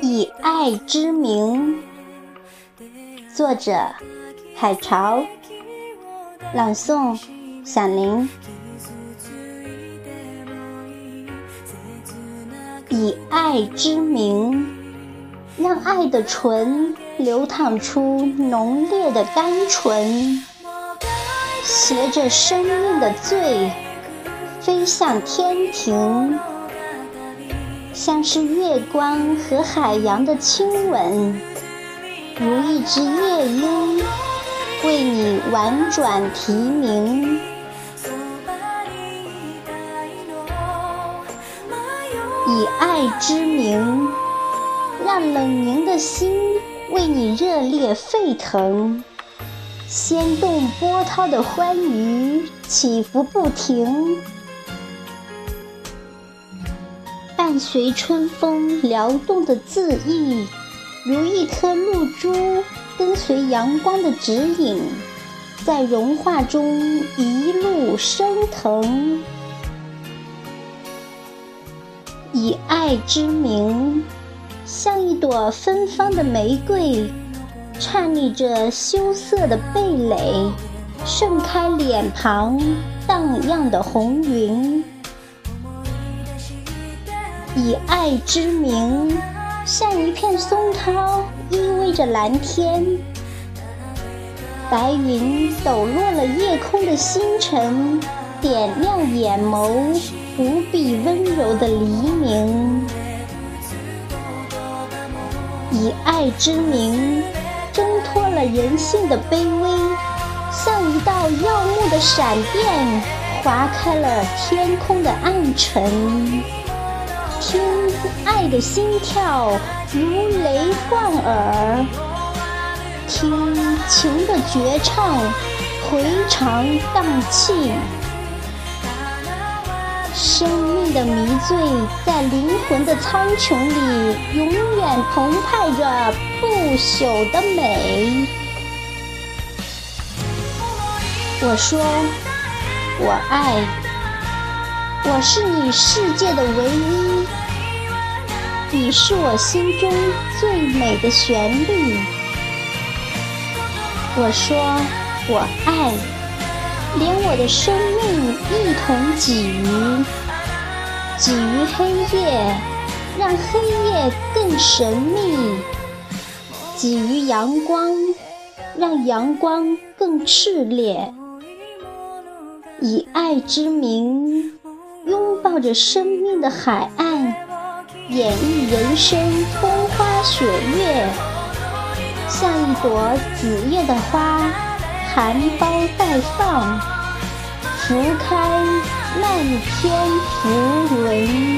以爱之名，作者：海潮，朗诵：响铃。以爱之名，让爱的醇流淌出浓烈的甘醇，携着生命的醉，飞向天庭。像是月光和海洋的亲吻，如一只夜莺为你婉转啼鸣。以爱之名，让冷凝的心为你热烈沸腾，掀动波涛的欢愉起伏不停。伴随春风撩动的字意，如一颗露珠，跟随阳光的指引，在融化中一路升腾。以爱之名，像一朵芬芳的玫瑰，颤栗着羞涩的蓓蕾，盛开脸庞荡漾的红云。以爱之名，像一片松涛依偎着蓝天，白云抖落了夜空的星辰，点亮眼眸无比温柔的黎爱之名，挣脱了人性的卑微，像一道耀目的闪电，划开了天空的暗沉。听爱的心跳如雷贯耳，听情的绝唱回肠荡气，生命的迷醉在灵魂的苍穹里，永远澎湃着不朽的美。我说，我爱。我是你世界的唯一，你是我心中最美的旋律。我说我爱，连我的生命一同给予，给予黑夜，让黑夜更神秘；给予阳光，让阳光更炽烈。以爱之名。拥抱着生命的海岸，演绎人生风花雪月，像一朵紫叶的花，含苞待放，拂开漫天浮云。